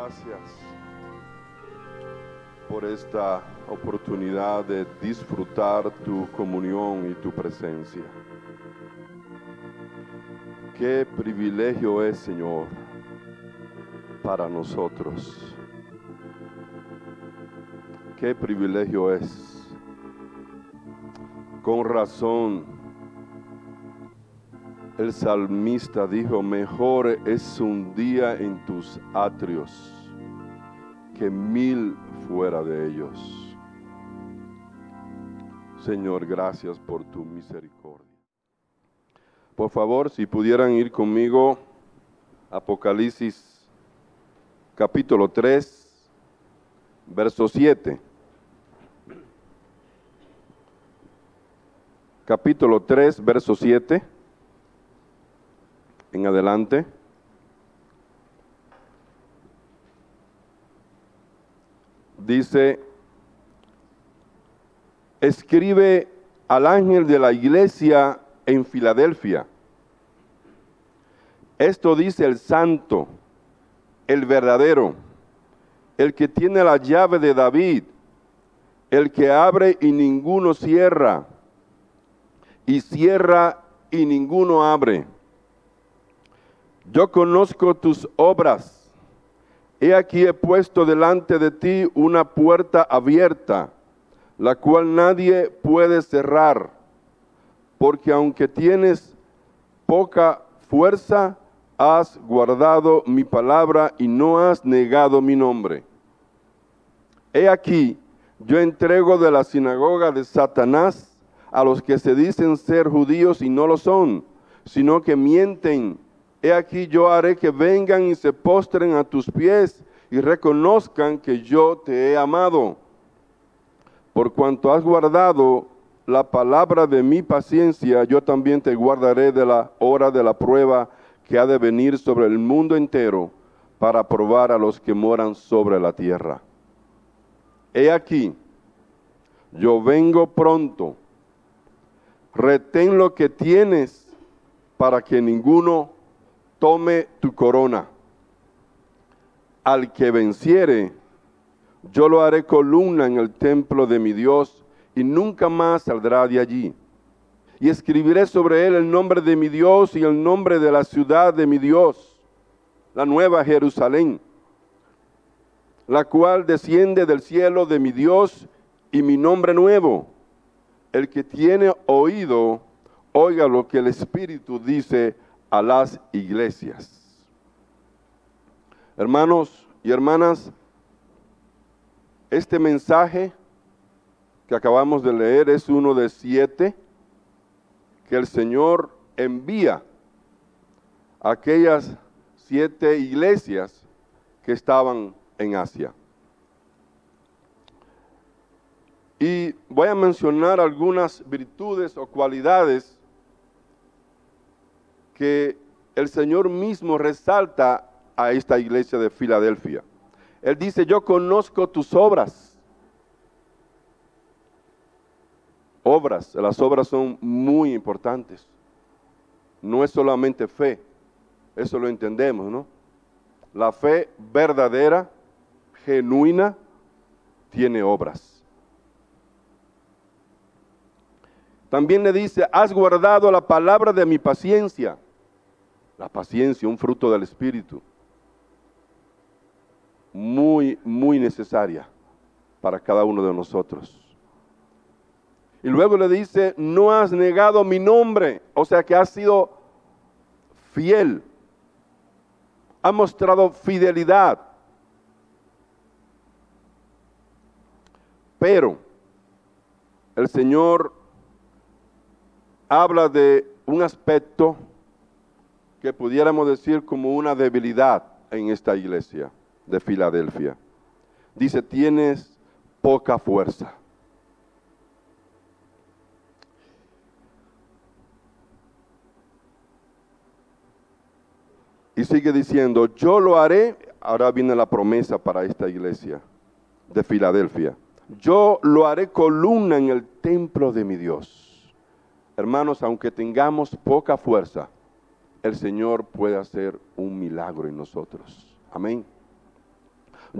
gracias por esta oportunidad de disfrutar tu comunión y tu presencia. Qué privilegio es, Señor, para nosotros. Qué privilegio es. Con razón, el salmista dijo, mejor es un día en tus atrios que mil fuera de ellos. Señor, gracias por tu misericordia. Por favor, si pudieran ir conmigo, Apocalipsis capítulo 3, verso 7. Capítulo 3, verso 7. En adelante. Dice, escribe al ángel de la iglesia en Filadelfia. Esto dice el santo, el verdadero, el que tiene la llave de David, el que abre y ninguno cierra, y cierra y ninguno abre. Yo conozco tus obras. He aquí he puesto delante de ti una puerta abierta, la cual nadie puede cerrar porque aunque tienes poca fuerza, has guardado mi palabra y no has negado mi nombre. He aquí, yo entrego de la sinagoga de Satanás a los que se dicen ser judíos y no lo son, sino que mienten. He aquí yo haré que vengan y se postren a tus pies y reconozcan que yo te he amado. Por cuanto has guardado la palabra de mi paciencia, yo también te guardaré de la hora de la prueba que ha de venir sobre el mundo entero para probar a los que moran sobre la tierra. He aquí, yo vengo pronto, retén lo que tienes para que ninguno tome tu corona. Al que venciere, yo lo haré columna en el templo de mi Dios y nunca más saldrá de allí. Y escribiré sobre él el nombre de mi Dios y el nombre de la ciudad de mi Dios, la nueva Jerusalén, la cual desciende del cielo de mi Dios y mi nombre nuevo. El que tiene oído, oiga lo que el Espíritu dice a las iglesias. Hermanos y hermanas, este mensaje que acabamos de leer es uno de siete que el Señor envía a aquellas siete iglesias que estaban en Asia. Y voy a mencionar algunas virtudes o cualidades que el Señor mismo resalta a esta iglesia de Filadelfia. Él dice, yo conozco tus obras obras. Las obras son muy importantes. No es solamente fe, eso lo entendemos, ¿no? La fe verdadera, genuina, tiene obras. También le dice, has guardado la palabra de mi paciencia. La paciencia, un fruto del Espíritu. Muy, muy necesaria para cada uno de nosotros. Y luego le dice, no has negado mi nombre, o sea que has sido fiel, ha mostrado fidelidad. Pero el Señor habla de un aspecto que pudiéramos decir como una debilidad en esta iglesia de Filadelfia. Dice, tienes poca fuerza. Y sigue diciendo, yo lo haré, ahora viene la promesa para esta iglesia de Filadelfia, yo lo haré columna en el templo de mi Dios. Hermanos, aunque tengamos poca fuerza, el Señor puede hacer un milagro en nosotros. Amén.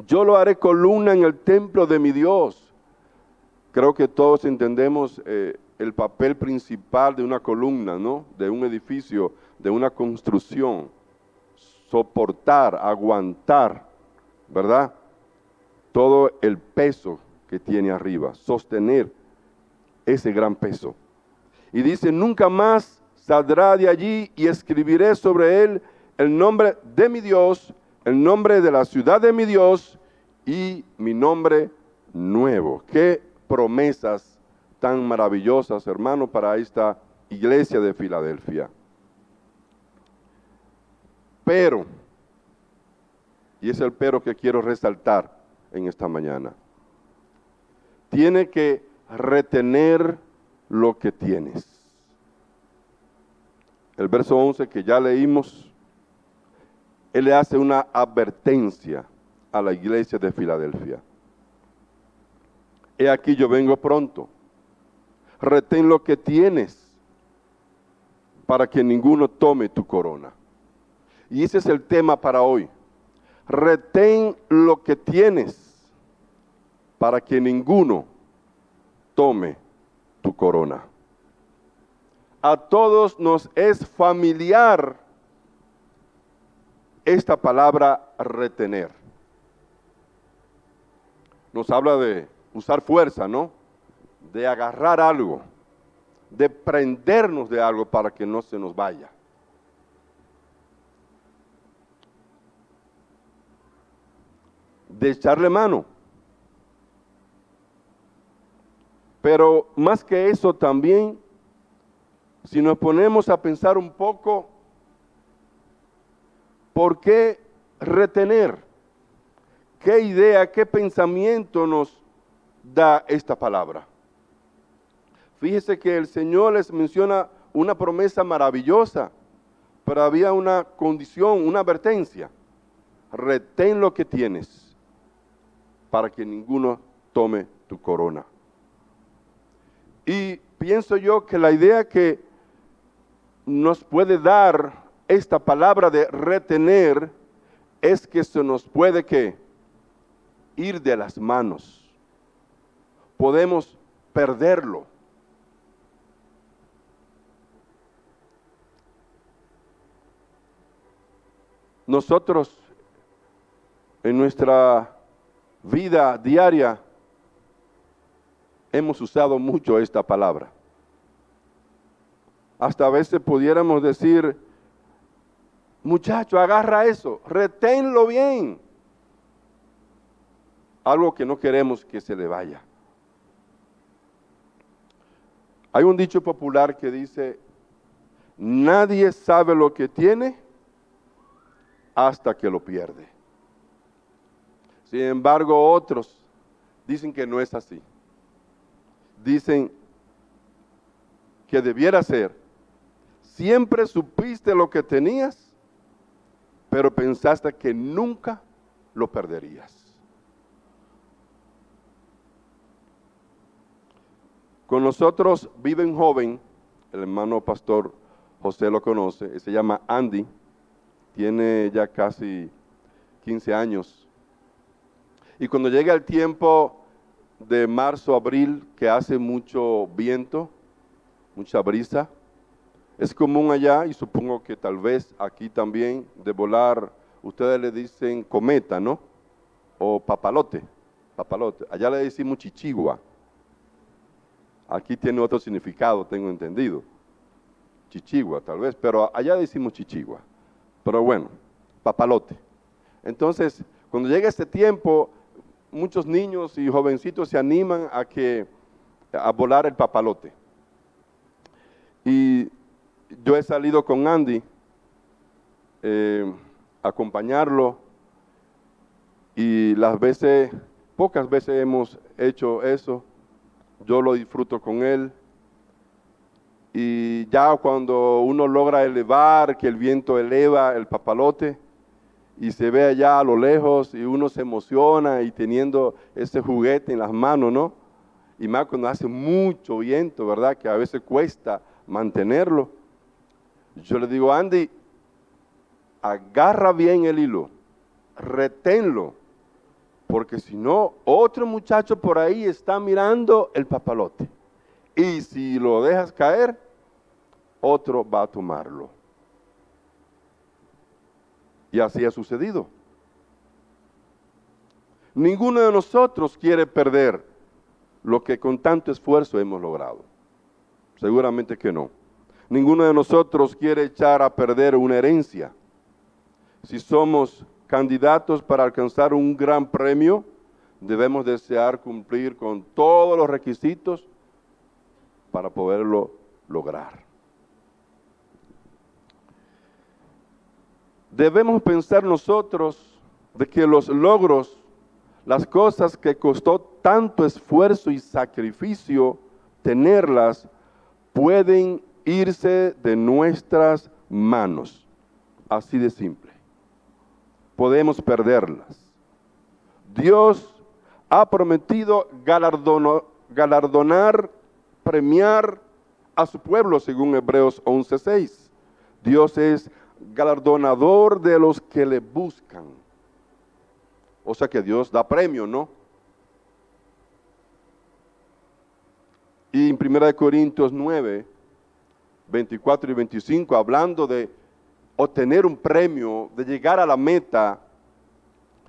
Yo lo haré columna en el templo de mi Dios. Creo que todos entendemos eh, el papel principal de una columna, ¿no? De un edificio, de una construcción. Soportar, aguantar, ¿verdad? Todo el peso que tiene arriba, sostener ese gran peso. Y dice, nunca más saldrá de allí y escribiré sobre él el nombre de mi Dios, el nombre de la ciudad de mi Dios y mi nombre nuevo. Qué promesas tan maravillosas, hermano, para esta iglesia de Filadelfia. Pero, y es el pero que quiero resaltar en esta mañana, tiene que retener lo que tienes. El verso 11 que ya leímos, él le hace una advertencia a la iglesia de Filadelfia. He aquí yo vengo pronto. Retén lo que tienes para que ninguno tome tu corona. Y ese es el tema para hoy. Retén lo que tienes para que ninguno tome tu corona. A todos nos es familiar esta palabra retener. Nos habla de usar fuerza, ¿no? De agarrar algo, de prendernos de algo para que no se nos vaya. De echarle mano. Pero más que eso también, si nos ponemos a pensar un poco, ¿por qué retener? ¿Qué idea, qué pensamiento nos da esta palabra? Fíjese que el Señor les menciona una promesa maravillosa, pero había una condición, una advertencia. Retén lo que tienes para que ninguno tome tu corona. Y pienso yo que la idea que nos puede dar esta palabra de retener es que se nos puede que ir de las manos. Podemos perderlo. Nosotros en nuestra vida diaria hemos usado mucho esta palabra. Hasta a veces pudiéramos decir, muchacho, agarra eso, reténlo bien. Algo que no queremos que se le vaya. Hay un dicho popular que dice, nadie sabe lo que tiene hasta que lo pierde. Sin embargo, otros dicen que no es así dicen que debiera ser, siempre supiste lo que tenías, pero pensaste que nunca lo perderías. Con nosotros vive un joven, el hermano pastor José lo conoce, se llama Andy, tiene ya casi 15 años. Y cuando llega el tiempo de marzo, abril, que hace mucho viento, mucha brisa. Es común allá y supongo que tal vez aquí también de volar, ustedes le dicen cometa, ¿no? O papalote, papalote. Allá le decimos chichigua. Aquí tiene otro significado, tengo entendido. Chichigua, tal vez, pero allá decimos chichigua. Pero bueno, papalote. Entonces, cuando llega este tiempo, muchos niños y jovencitos se animan a que a volar el papalote. Yo he salido con Andy eh, a acompañarlo y las veces, pocas veces hemos hecho eso. Yo lo disfruto con él. Y ya cuando uno logra elevar, que el viento eleva el papalote, y se ve allá a lo lejos y uno se emociona y teniendo ese juguete en las manos, ¿no? Y más cuando hace mucho viento, ¿verdad? Que a veces cuesta mantenerlo. Yo le digo, Andy, agarra bien el hilo, reténlo, Porque si no, otro muchacho por ahí está mirando el papalote. Y si lo dejas caer, otro va a tomarlo. Y así ha sucedido. Ninguno de nosotros quiere perder lo que con tanto esfuerzo hemos logrado. Seguramente que no. Ninguno de nosotros quiere echar a perder una herencia. Si somos candidatos para alcanzar un gran premio, debemos desear cumplir con todos los requisitos para poderlo lograr. Debemos pensar nosotros de que los logros, las cosas que costó tanto esfuerzo y sacrificio tenerlas, pueden irse de nuestras manos. Así de simple. Podemos perderlas. Dios ha prometido galardonar, premiar a su pueblo, según Hebreos 11:6. Dios es galardonador de los que le buscan. O sea que Dios da premio, ¿no? Y en 1 Corintios 9, 24 y 25, hablando de obtener un premio, de llegar a la meta,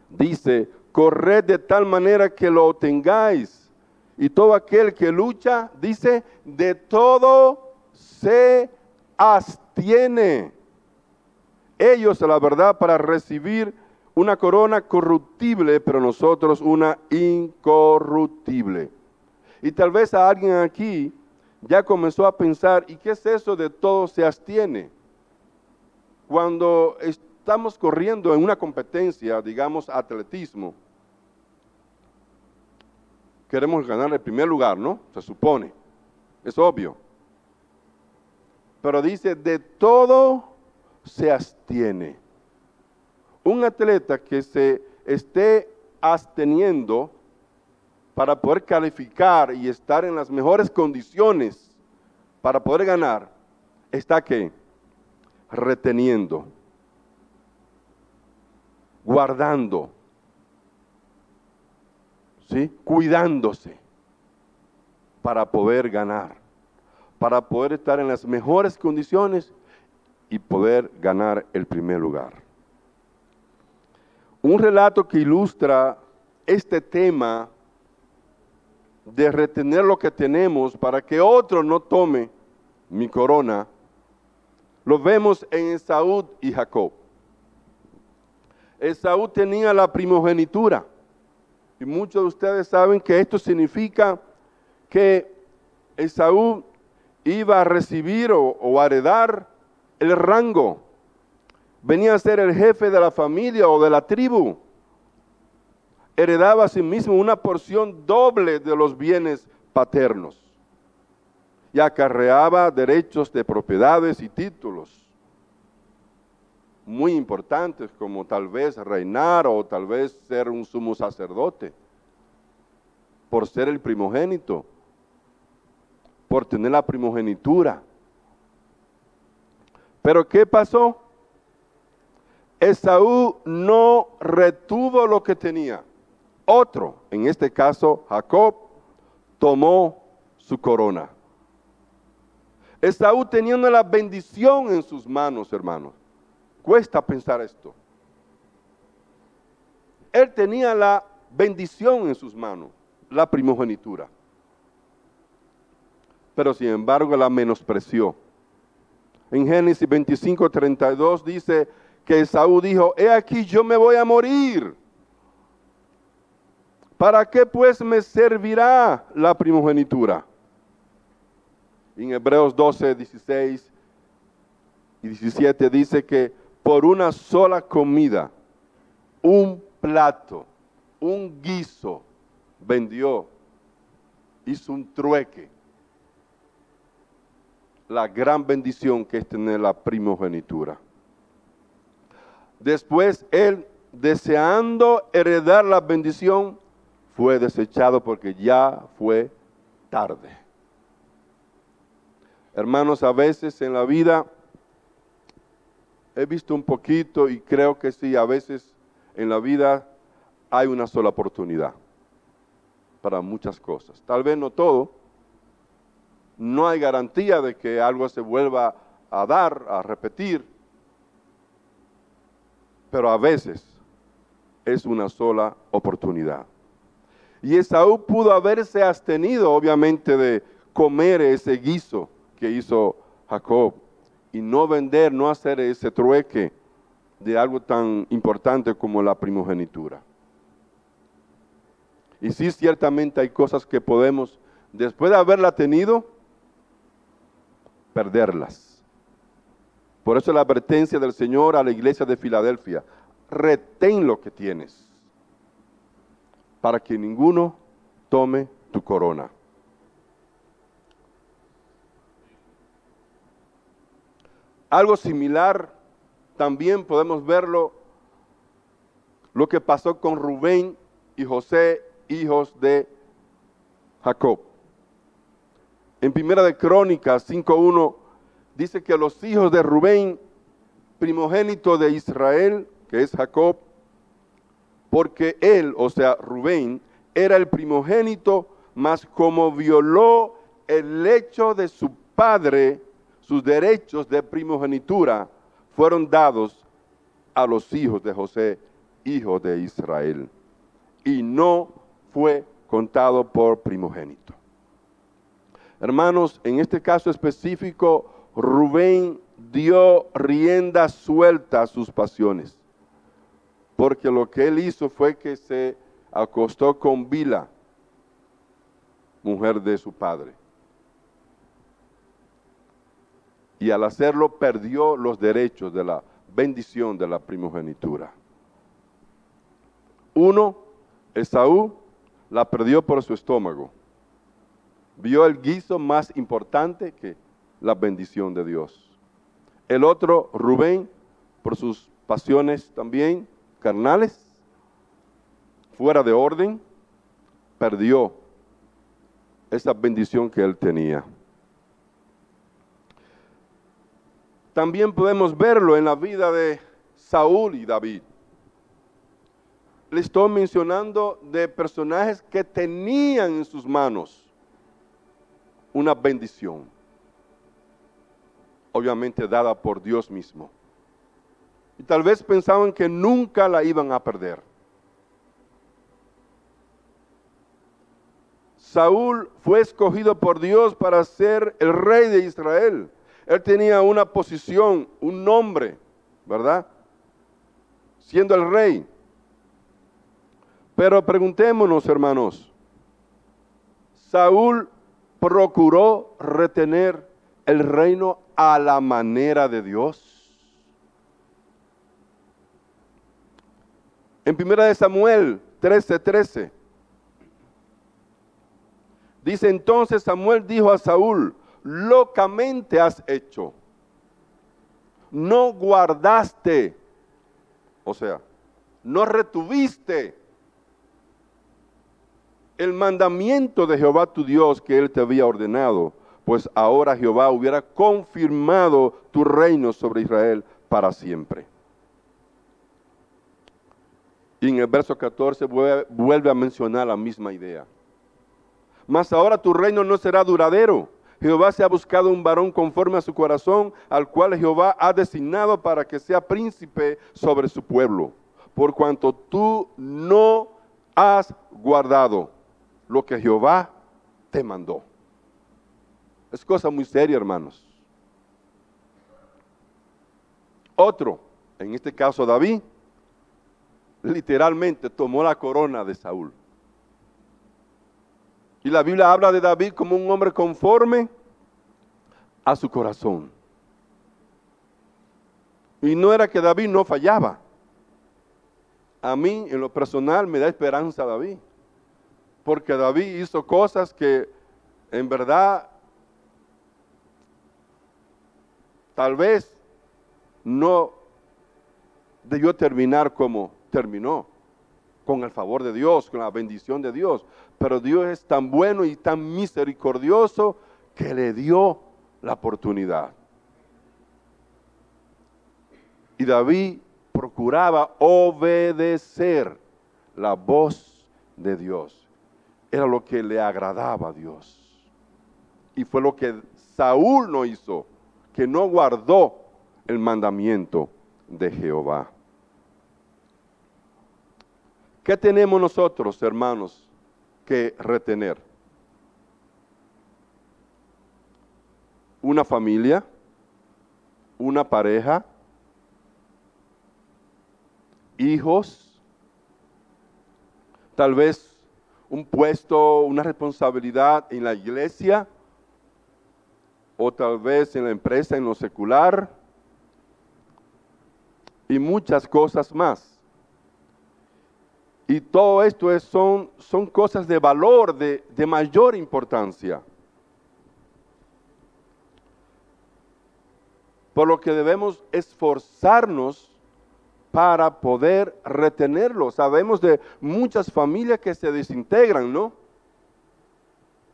dice, corred de tal manera que lo obtengáis. Y todo aquel que lucha, dice, de todo se abstiene ellos la verdad para recibir una corona corruptible, pero nosotros una incorruptible. Y tal vez a alguien aquí ya comenzó a pensar, ¿y qué es eso de todo se abstiene? Cuando estamos corriendo en una competencia, digamos atletismo, queremos ganar el primer lugar, ¿no? Se supone, es obvio. Pero dice, de todo se abstiene. Un atleta que se esté absteniendo para poder calificar y estar en las mejores condiciones para poder ganar, está que reteniendo, guardando, ¿sí? cuidándose para poder ganar, para poder estar en las mejores condiciones y poder ganar el primer lugar. Un relato que ilustra este tema de retener lo que tenemos para que otro no tome mi corona, lo vemos en Esaú y Jacob. Esaú tenía la primogenitura y muchos de ustedes saben que esto significa que Esaú iba a recibir o, o a heredar el rango. Venía a ser el jefe de la familia o de la tribu. Heredaba a sí mismo una porción doble de los bienes paternos. Y acarreaba derechos de propiedades y títulos muy importantes, como tal vez reinar o tal vez ser un sumo sacerdote, por ser el primogénito, por tener la primogenitura. Pero ¿qué pasó? Esaú no retuvo lo que tenía. Otro, en este caso Jacob, tomó su corona. Esaú teniendo la bendición en sus manos, hermanos. Cuesta pensar esto. Él tenía la bendición en sus manos, la primogenitura. Pero sin embargo la menospreció en Génesis 25, 32 dice que Esaú dijo, he aquí yo me voy a morir. ¿Para qué pues me servirá la primogenitura? En Hebreos 12, 16 y 17 dice que por una sola comida, un plato, un guiso, vendió, hizo un trueque la gran bendición que es tener la primogenitura. Después él, deseando heredar la bendición, fue desechado porque ya fue tarde. Hermanos, a veces en la vida he visto un poquito y creo que sí, a veces en la vida hay una sola oportunidad para muchas cosas. Tal vez no todo. No hay garantía de que algo se vuelva a dar, a repetir. Pero a veces es una sola oportunidad. Y Esaú pudo haberse abstenido, obviamente, de comer ese guiso que hizo Jacob y no vender, no hacer ese trueque de algo tan importante como la primogenitura. Y sí, ciertamente hay cosas que podemos, después de haberla tenido, perderlas. Por eso la advertencia del Señor a la iglesia de Filadelfia, retén lo que tienes para que ninguno tome tu corona. Algo similar también podemos verlo lo que pasó con Rubén y José, hijos de Jacob. En Primera de Crónicas 5.1 dice que los hijos de Rubén, primogénito de Israel, que es Jacob, porque él, o sea, Rubén, era el primogénito, mas como violó el lecho de su padre, sus derechos de primogenitura fueron dados a los hijos de José, hijo de Israel, y no fue contado por primogénito. Hermanos, en este caso específico, Rubén dio rienda suelta a sus pasiones porque lo que él hizo fue que se acostó con Bila, mujer de su padre. Y al hacerlo perdió los derechos de la bendición de la primogenitura. Uno, Esaú la perdió por su estómago. Vio el guiso más importante que la bendición de Dios. El otro, Rubén, por sus pasiones también, carnales, fuera de orden, perdió esa bendición que él tenía. También podemos verlo en la vida de Saúl y David. Le estoy mencionando de personajes que tenían en sus manos una bendición, obviamente dada por Dios mismo. Y tal vez pensaban que nunca la iban a perder. Saúl fue escogido por Dios para ser el rey de Israel. Él tenía una posición, un nombre, ¿verdad? Siendo el rey. Pero preguntémonos, hermanos, Saúl procuró retener el reino a la manera de Dios. En primera de Samuel 13:13 13, dice entonces Samuel dijo a Saúl, locamente has hecho, no guardaste, o sea, no retuviste el mandamiento de Jehová tu Dios que él te había ordenado, pues ahora Jehová hubiera confirmado tu reino sobre Israel para siempre. Y en el verso 14 vuelve a mencionar la misma idea. Mas ahora tu reino no será duradero. Jehová se ha buscado un varón conforme a su corazón, al cual Jehová ha designado para que sea príncipe sobre su pueblo. Por cuanto tú no has guardado lo que Jehová te mandó. Es cosa muy seria, hermanos. Otro, en este caso David, literalmente tomó la corona de Saúl. Y la Biblia habla de David como un hombre conforme a su corazón. Y no era que David no fallaba. A mí, en lo personal, me da esperanza David. Porque David hizo cosas que en verdad tal vez no debió terminar como terminó con el favor de Dios, con la bendición de Dios. Pero Dios es tan bueno y tan misericordioso que le dio la oportunidad. Y David procuraba obedecer la voz de Dios. Era lo que le agradaba a Dios. Y fue lo que Saúl no hizo, que no guardó el mandamiento de Jehová. ¿Qué tenemos nosotros, hermanos, que retener? Una familia, una pareja, hijos, tal vez un puesto, una responsabilidad en la iglesia, o tal vez en la empresa, en lo secular, y muchas cosas más. Y todo esto es, son, son cosas de valor, de, de mayor importancia. Por lo que debemos esforzarnos para poder retenerlo. Sabemos de muchas familias que se desintegran, ¿no?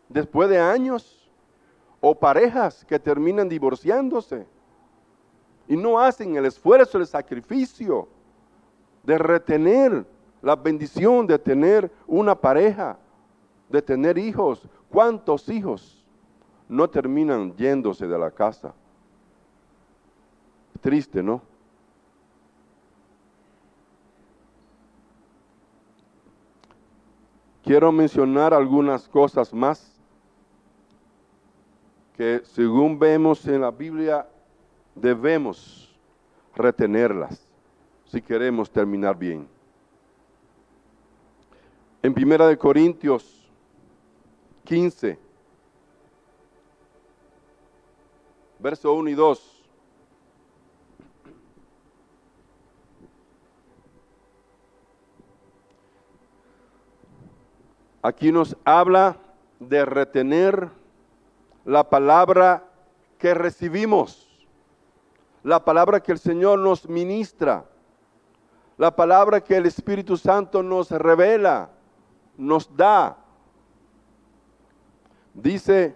Después de años, o parejas que terminan divorciándose y no hacen el esfuerzo, el sacrificio de retener la bendición de tener una pareja, de tener hijos. ¿Cuántos hijos no terminan yéndose de la casa? Triste, ¿no? Quiero mencionar algunas cosas más que según vemos en la Biblia debemos retenerlas si queremos terminar bien. En Primera de Corintios 15, verso 1 y 2. Aquí nos habla de retener la palabra que recibimos, la palabra que el Señor nos ministra, la palabra que el Espíritu Santo nos revela nos da. Dice,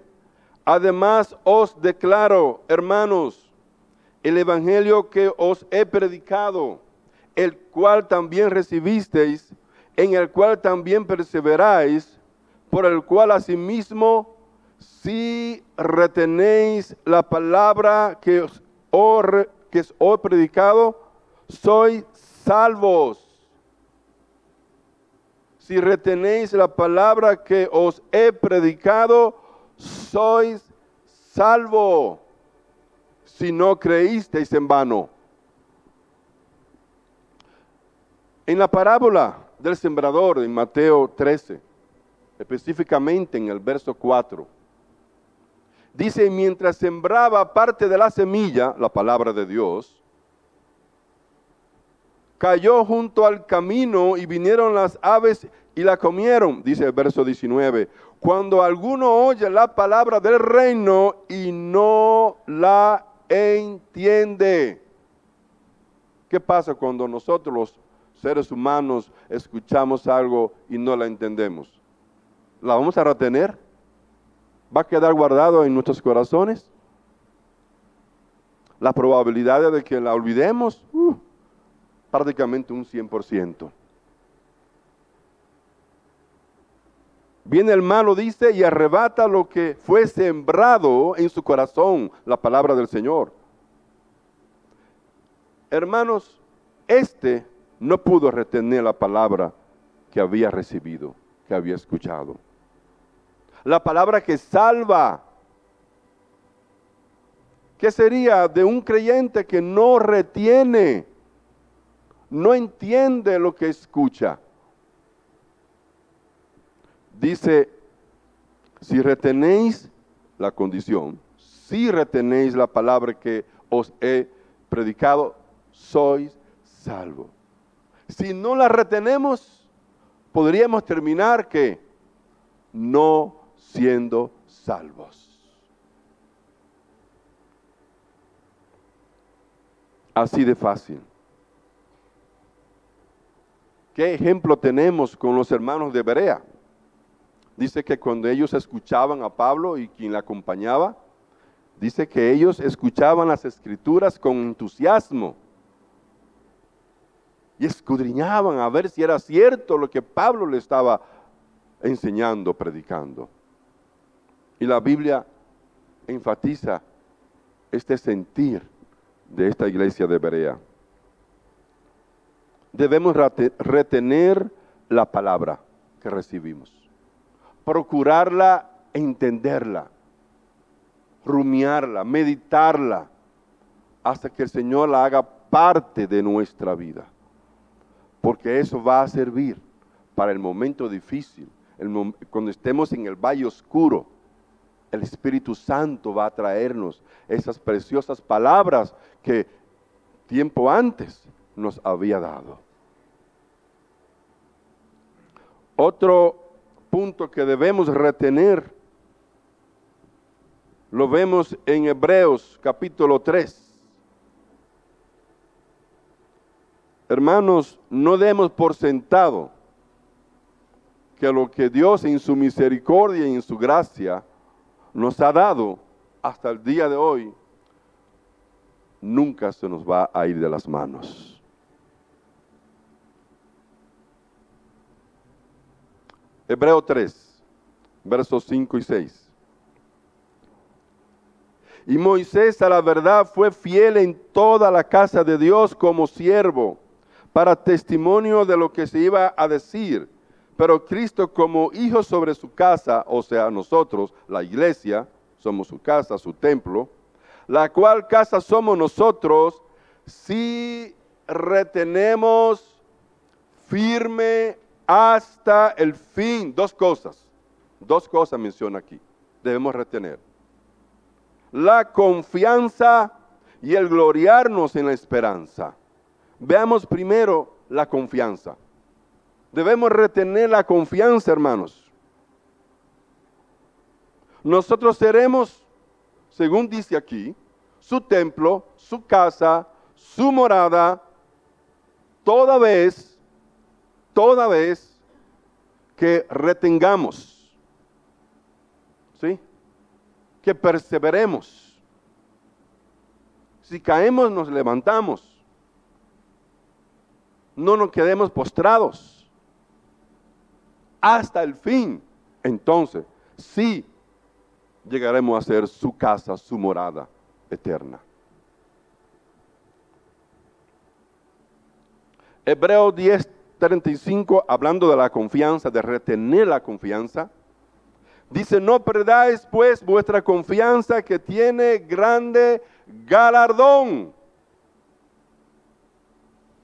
además os declaro, hermanos, el Evangelio que os he predicado, el cual también recibisteis, en el cual también perseveráis, por el cual asimismo, si retenéis la palabra que os, que os he predicado, sois salvos si retenéis la palabra que os he predicado, sois salvo. Si no creísteis en vano. En la parábola del sembrador en Mateo 13, específicamente en el verso 4, dice, mientras sembraba parte de la semilla, la palabra de Dios, cayó junto al camino y vinieron las aves y la comieron, dice el verso 19. Cuando alguno oye la palabra del reino y no la entiende. ¿Qué pasa cuando nosotros los seres humanos escuchamos algo y no la entendemos? ¿La vamos a retener? ¿Va a quedar guardado en nuestros corazones? La probabilidad de que la olvidemos, uh, prácticamente un 100%. Viene el malo, dice, y arrebata lo que fue sembrado en su corazón, la palabra del Señor. Hermanos, este no pudo retener la palabra que había recibido, que había escuchado. La palabra que salva. ¿Qué sería de un creyente que no retiene, no entiende lo que escucha? dice, si retenéis la condición, si retenéis la palabra que os he predicado, sois salvos. Si no la retenemos, podríamos terminar que no siendo salvos. Así de fácil. ¿Qué ejemplo tenemos con los hermanos de Berea? dice que cuando ellos escuchaban a Pablo y quien le acompañaba, dice que ellos escuchaban las escrituras con entusiasmo. y escudriñaban a ver si era cierto lo que Pablo le estaba enseñando, predicando. Y la Biblia enfatiza este sentir de esta iglesia de Berea. Debemos retener la palabra que recibimos, procurarla, entenderla, rumiarla, meditarla, hasta que el Señor la haga parte de nuestra vida. Porque eso va a servir para el momento difícil, cuando estemos en el valle oscuro. El Espíritu Santo va a traernos esas preciosas palabras que tiempo antes nos había dado. Otro punto que debemos retener lo vemos en Hebreos capítulo 3. Hermanos, no demos por sentado que lo que Dios en su misericordia y en su gracia nos ha dado hasta el día de hoy, nunca se nos va a ir de las manos. Hebreo 3, versos 5 y 6. Y Moisés a la verdad fue fiel en toda la casa de Dios como siervo, para testimonio de lo que se iba a decir. Pero Cristo como hijo sobre su casa, o sea, nosotros, la iglesia, somos su casa, su templo, la cual casa somos nosotros si retenemos firme hasta el fin. Dos cosas, dos cosas menciona aquí, debemos retener la confianza y el gloriarnos en la esperanza. Veamos primero la confianza. Debemos retener la confianza, hermanos. Nosotros seremos, según dice aquí, su templo, su casa, su morada, toda vez, toda vez que retengamos. ¿Sí? que perseveremos. Si caemos, nos levantamos. No nos quedemos postrados. Hasta el fin. Entonces, sí llegaremos a ser su casa, su morada eterna. Hebreo 10, 35, hablando de la confianza, de retener la confianza Dice, no perdáis pues vuestra confianza que tiene grande galardón.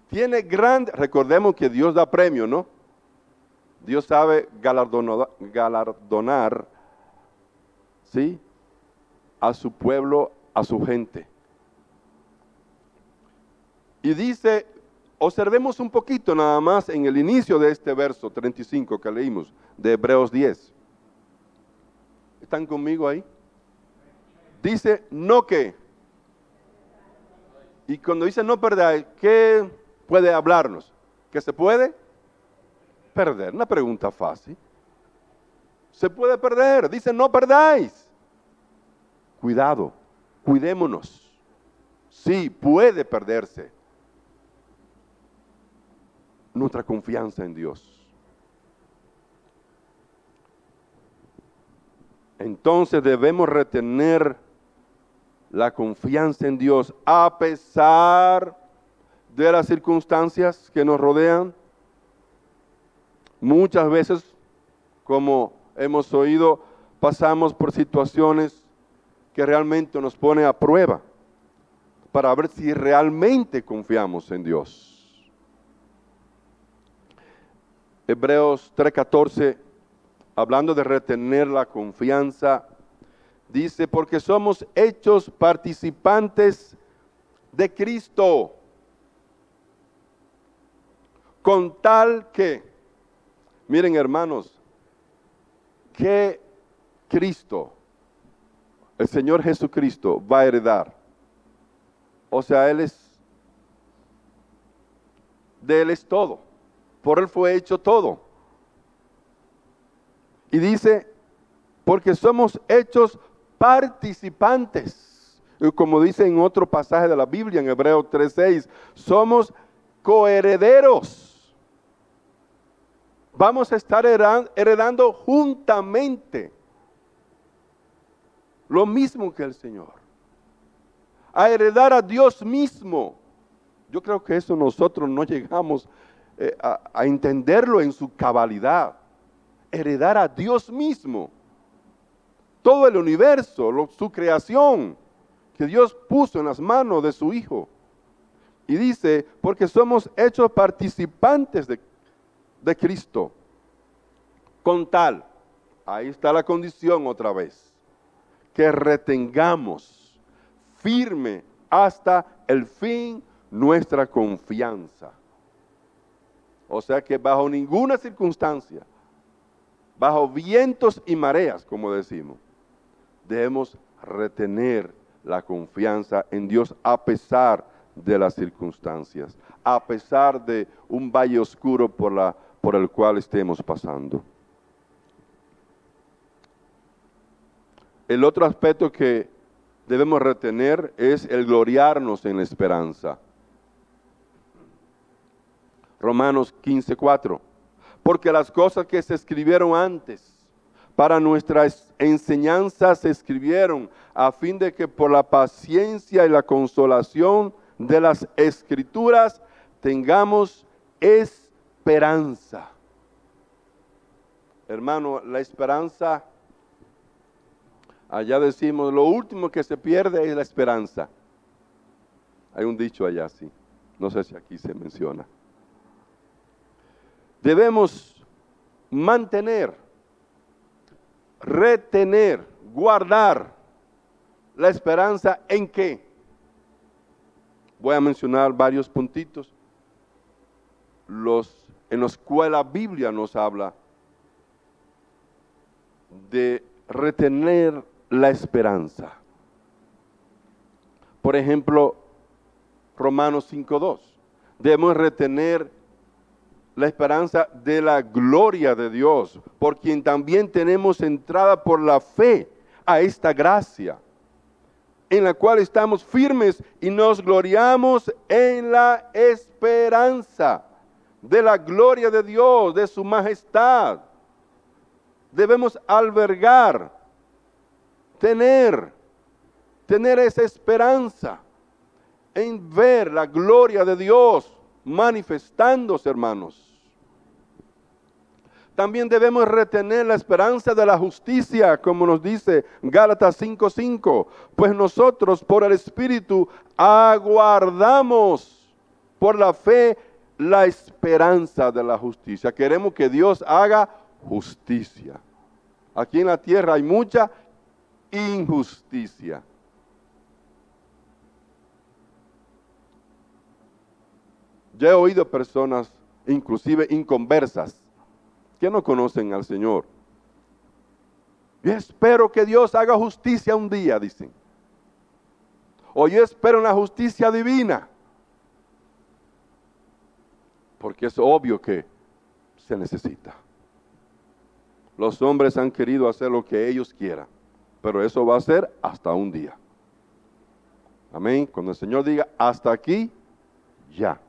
Tiene grande, recordemos que Dios da premio, ¿no? Dios sabe galardonar, ¿sí? A su pueblo, a su gente. Y dice, observemos un poquito nada más en el inicio de este verso 35 que leímos de Hebreos 10. ¿Están conmigo ahí? Dice, no que. Y cuando dice no perdáis, ¿qué puede hablarnos? ¿Que se puede perder? Una pregunta fácil. Se puede perder. Dice, no perdáis. Cuidado, cuidémonos. Sí, puede perderse nuestra confianza en Dios. entonces debemos retener la confianza en Dios a pesar de las circunstancias que nos rodean. Muchas veces, como hemos oído, pasamos por situaciones que realmente nos pone a prueba para ver si realmente confiamos en Dios. Hebreos 3:14 hablando de retener la confianza, dice, porque somos hechos participantes de Cristo, con tal que, miren hermanos, que Cristo, el Señor Jesucristo, va a heredar. O sea, Él es, de Él es todo, por Él fue hecho todo. Y dice, porque somos hechos participantes. Como dice en otro pasaje de la Biblia, en Hebreo 3.6, somos coherederos. Vamos a estar heredando juntamente lo mismo que el Señor. A heredar a Dios mismo. Yo creo que eso nosotros no llegamos eh, a, entenderlo en su cabalidad. Heredar a Dios mismo. Todo el universo, su creación, que Dios puso en las manos de su Hijo. Y dice, porque somos hechos participantes de, de Cristo. Con tal, ahí está la condición otra vez, que retengamos firme hasta el fin nuestra confianza. O sea que bajo ninguna circunstancia, bajo vientos y mareas, como decimos, debemos retener la confianza en Dios a pesar de las circunstancias, a pesar de un valle oscuro por, el cual estemos pasando. El otro aspecto que debemos retener es el gloriarnos en la esperanza. Romanos 15:4. Porque las cosas que se escribieron antes para nuestra enseñanza se escribieron a fin de que por la paciencia y la consolación de las escrituras tengamos esperanza. Hermano, la esperanza, allá decimos, lo último que se pierde es la esperanza. Hay un dicho allá, sí. No sé si aquí se menciona. Debemos mantener, retener, guardar la esperanza en qué? Voy a mencionar varios puntitos. Los, en los cuales la Biblia nos habla de retener la esperanza. Por ejemplo, Romanos 5.2. Debemos retener la esperanza de la gloria de Dios, por quien también tenemos entrada por la fe a esta gracia en la cual estamos firmes y nos gloriamos en la esperanza de la gloria de Dios, de su majestad. Debemos albergar, tener, tener esa esperanza en ver la gloria de Dios manifestándose, hermanos. También debemos retener la esperanza de la justicia, como nos dice Gálatas 5:5, pues nosotros por el Espíritu aguardamos por la fe la esperanza de la justicia. Queremos que Dios haga justicia. Aquí en la tierra hay mucha injusticia. Yo he oído personas, inclusive inconversas, que no conocen al Señor. Yo espero que Dios haga justicia un día, dicen. O yo espero una justicia divina. Porque es obvio que se necesita. Los hombres han querido hacer lo que ellos quieran, pero eso va a ser hasta un día. Amén. Cuando el Señor diga hasta aquí, ya.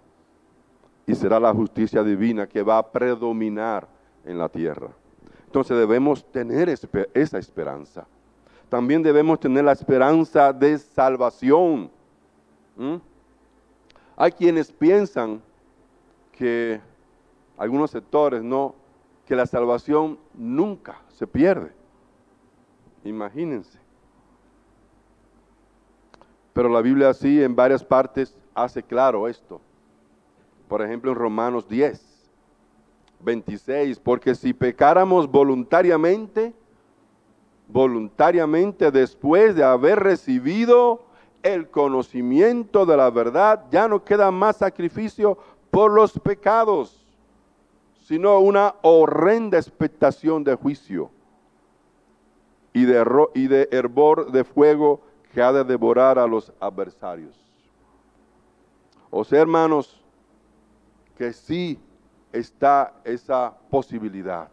Y será la justicia divina que va a predominar en la tierra. Entonces debemos tener esa esperanza. También debemos tener la esperanza de salvación. Hay quienes piensan que algunos sectores no, que la salvación nunca se pierde. Imagínense. Pero la Biblia así en varias partes hace claro esto. Por ejemplo en Romanos 10. 26, porque si pecáramos voluntariamente, voluntariamente después de haber recibido el conocimiento de la verdad, ya no queda más sacrificio por los pecados, sino una horrenda expectación de juicio y de, y de hervor de fuego que ha de devorar a los adversarios. O sea, hermanos, que sí está esa posibilidad.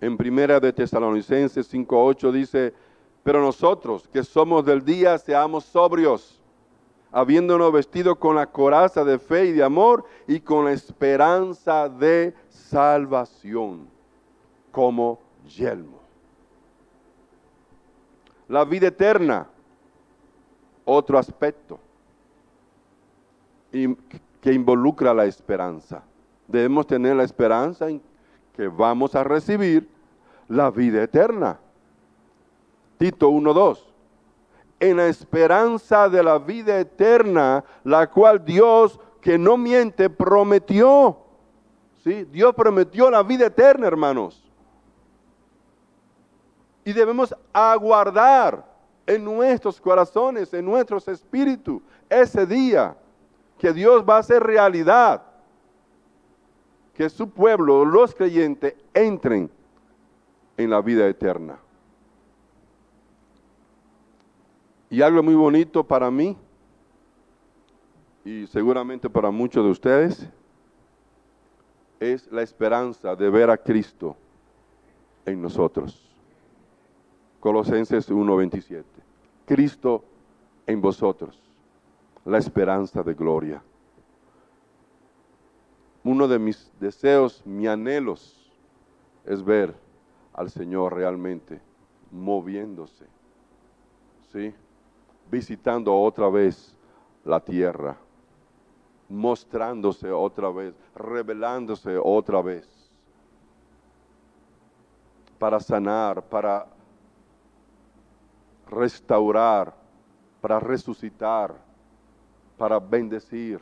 En primera de Tesalonicenses 5.8 dice, pero nosotros que somos del día seamos sobrios, habiéndonos vestido con la coraza de fe y de amor y con la esperanza de salvación como yelmo. La vida eterna, otro aspecto que involucra la esperanza. Debemos tener la esperanza en que vamos a recibir la vida eterna. Tito 1.2 en la esperanza de la vida eterna, la cual Dios, que no miente, prometió. ¿Sí? Dios prometió la vida eterna, hermanos. Y debemos aguardar en nuestros corazones, en nuestros espíritus, ese día que Dios va a hacer realidad. Que su pueblo, los creyentes, entren en la vida eterna. Y algo muy bonito para mí, y seguramente para muchos de ustedes, es la esperanza de ver a Cristo en nosotros. Colosenses 1:27. Cristo en vosotros, la esperanza de gloria. Uno de mis deseos, mis anhelos, es ver al Señor realmente moviéndose. ¿Sí? visitando otra vez la tierra, mostrándose otra vez, revelándose otra vez, para sanar, para restaurar, para resucitar, para bendecir.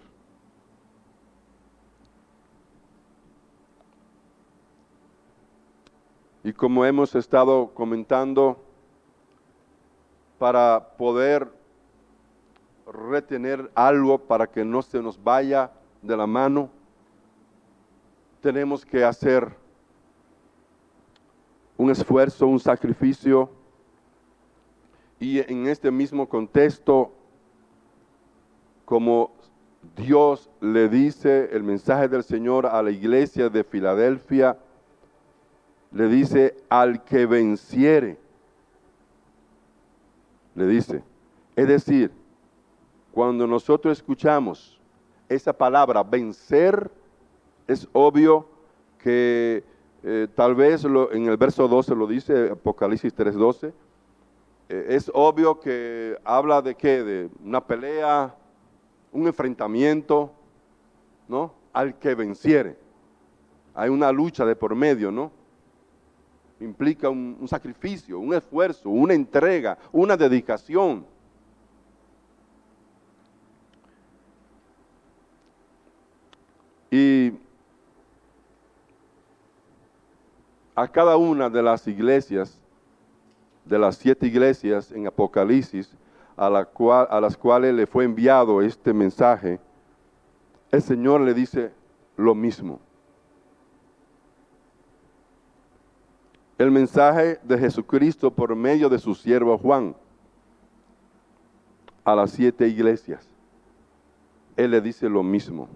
Y como hemos estado comentando, para poder retener algo para que no se nos vaya de la mano, tenemos que hacer un esfuerzo, un sacrificio. Y en este mismo contexto, como Dios le dice el mensaje del Señor a la iglesia de Filadelfia, le dice al que venciere, le dice, es decir, cuando nosotros escuchamos esa palabra vencer, es obvio que eh, tal vez en el verso 12 lo dice, Apocalipsis 3.12, eh, es obvio que habla de qué, de una pelea, un enfrentamiento, ¿no? Al que venciere. Hay una lucha de por medio, ¿no? Implica un sacrificio, un esfuerzo, una entrega, una dedicación. Y a cada una de las iglesias, de las siete iglesias en Apocalipsis, a, a las cuales le fue enviado este mensaje, el Señor le dice lo mismo. El mensaje de Jesucristo por medio de su siervo Juan a las siete iglesias. Él le dice lo mismo.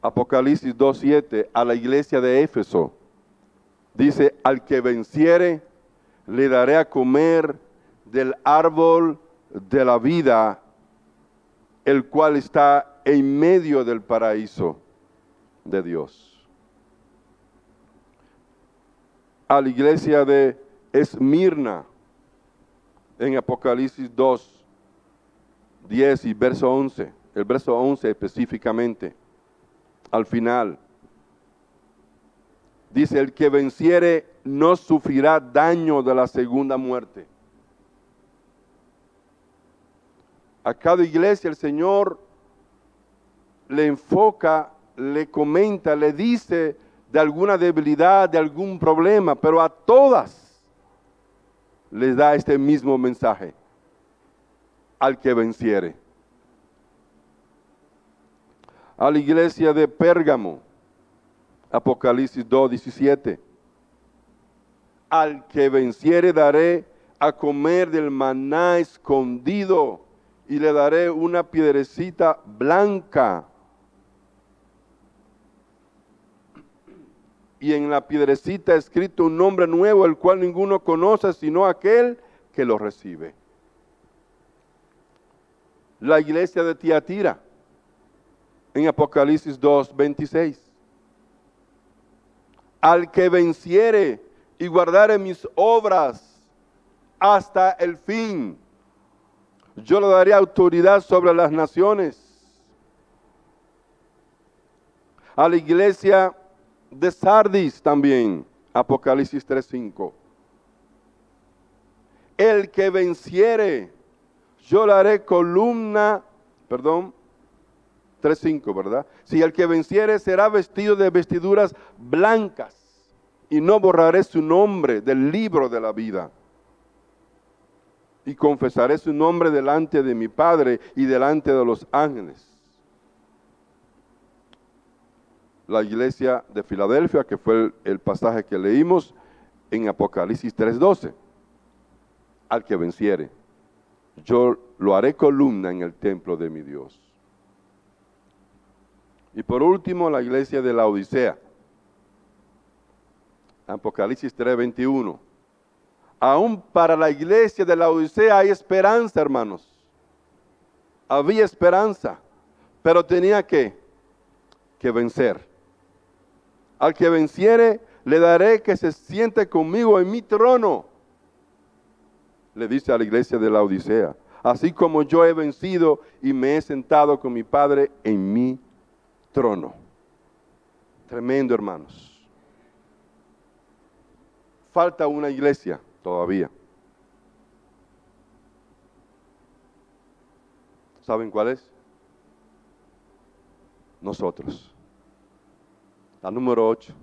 Apocalipsis 2.7 a la iglesia de Éfeso. Dice, al que venciere, le daré a comer del árbol de la vida, el cual está en medio del paraíso de Dios. A la iglesia de Esmirna, en Apocalipsis 2, 10 y verso 11, el verso 11 específicamente al final. Dice, el que venciere no sufrirá daño de la segunda muerte. A cada iglesia el Señor le enfoca, le comenta, le dice de alguna debilidad, de algún problema, pero a todas les da este mismo mensaje, al que venciere a la iglesia de Pérgamo, Apocalipsis 2, 17. Al que venciere daré a comer del maná escondido y le daré una piedrecita blanca. Y en la piedrecita escrito un nombre nuevo, el cual ninguno conoce sino aquel que lo recibe. La iglesia de Tiatira, en Apocalipsis 2, 26. Al que venciere y guardare mis obras hasta el fin, yo le daré autoridad sobre las naciones. A la iglesia de Sardis también, Apocalipsis 3:5. El que venciere, yo le haré columna, perdón, 3:5, ¿verdad? Si el que venciere será vestido de vestiduras blancas y no borraré su nombre del libro de la vida. Y confesaré su nombre delante de mi Padre y delante de los ángeles. La iglesia de Filadelfia, que fue el, pasaje que leímos en Apocalipsis 3:12. Al que venciere, yo lo haré columna en el templo de mi Dios. Y por último, la iglesia de la Odisea. Apocalipsis 3:21. Aún para la iglesia de la Odisea hay esperanza, hermanos. Había esperanza, pero tenía que, que vencer. Al que venciere, le daré que se siente conmigo en mi trono. Le dice a la iglesia de la Odisea. Así como yo he vencido y me he sentado con mi Padre en mi trono. Tremendo, hermanos. Falta una iglesia todavía. ¿Saben cuál es? Nosotros. La número 8.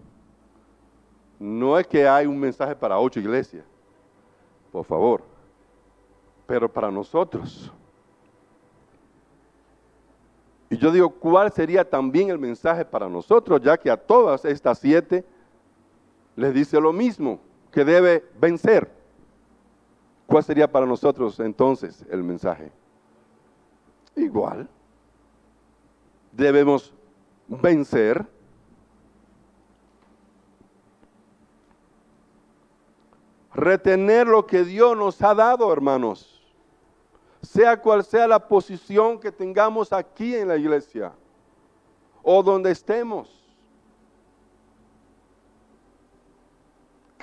No es que hay un mensaje para ocho iglesias, por favor, pero para nosotros. Y yo digo, ¿cuál sería también el mensaje para nosotros? Ya que a todas estas siete les dice lo mismo, que debe vencer. ¿Cuál sería para nosotros entonces el mensaje? Igual. Debemos vencer. Retener lo que Dios nos ha dado, hermanos sea cual sea la posición que tengamos aquí en la iglesia o donde estemos.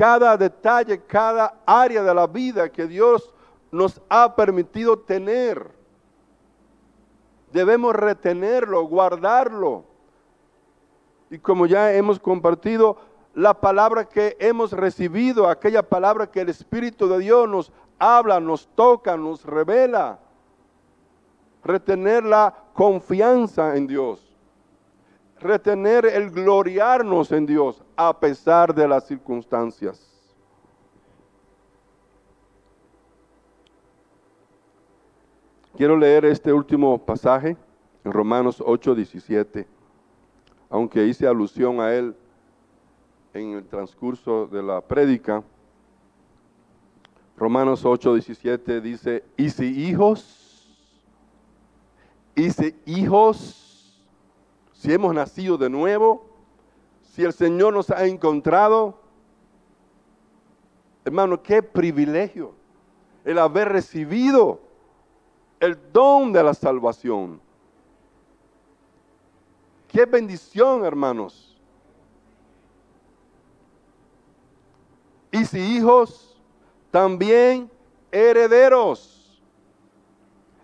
Cada detalle, cada área de la vida que Dios nos ha permitido tener, debemos retenerlo, guardarlo. Y como ya hemos compartido, la palabra que hemos recibido, aquella palabra que el Espíritu de Dios nos habla, nos toca, nos revela. Retener la confianza en Dios. Retener el gloriarnos en Dios a pesar de las circunstancias. Quiero leer este último pasaje en Romanos 8, 17, aunque hice alusión a él en el transcurso de la prédica. Romanos 8, 17 dice, y si hijos, y si hijos, si hemos nacido de nuevo, si el Señor nos ha encontrado, hermano, qué privilegio el haber recibido el don de la salvación. Qué bendición, hermanos. Y si hijos, también herederos,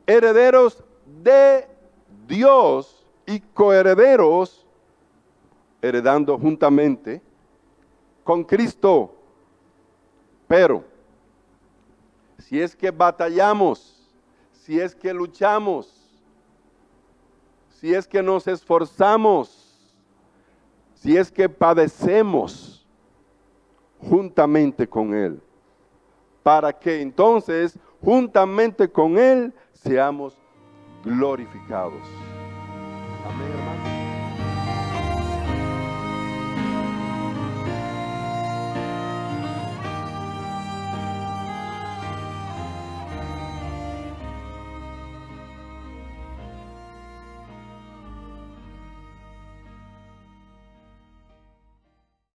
herederos de Dios y coherederos, heredando juntamente con Cristo. Pero, si es que batallamos, si es que luchamos, si es que nos esforzamos, si es que padecemos juntamente con Él para que entonces juntamente con Él seamos glorificados. Amén, hermano.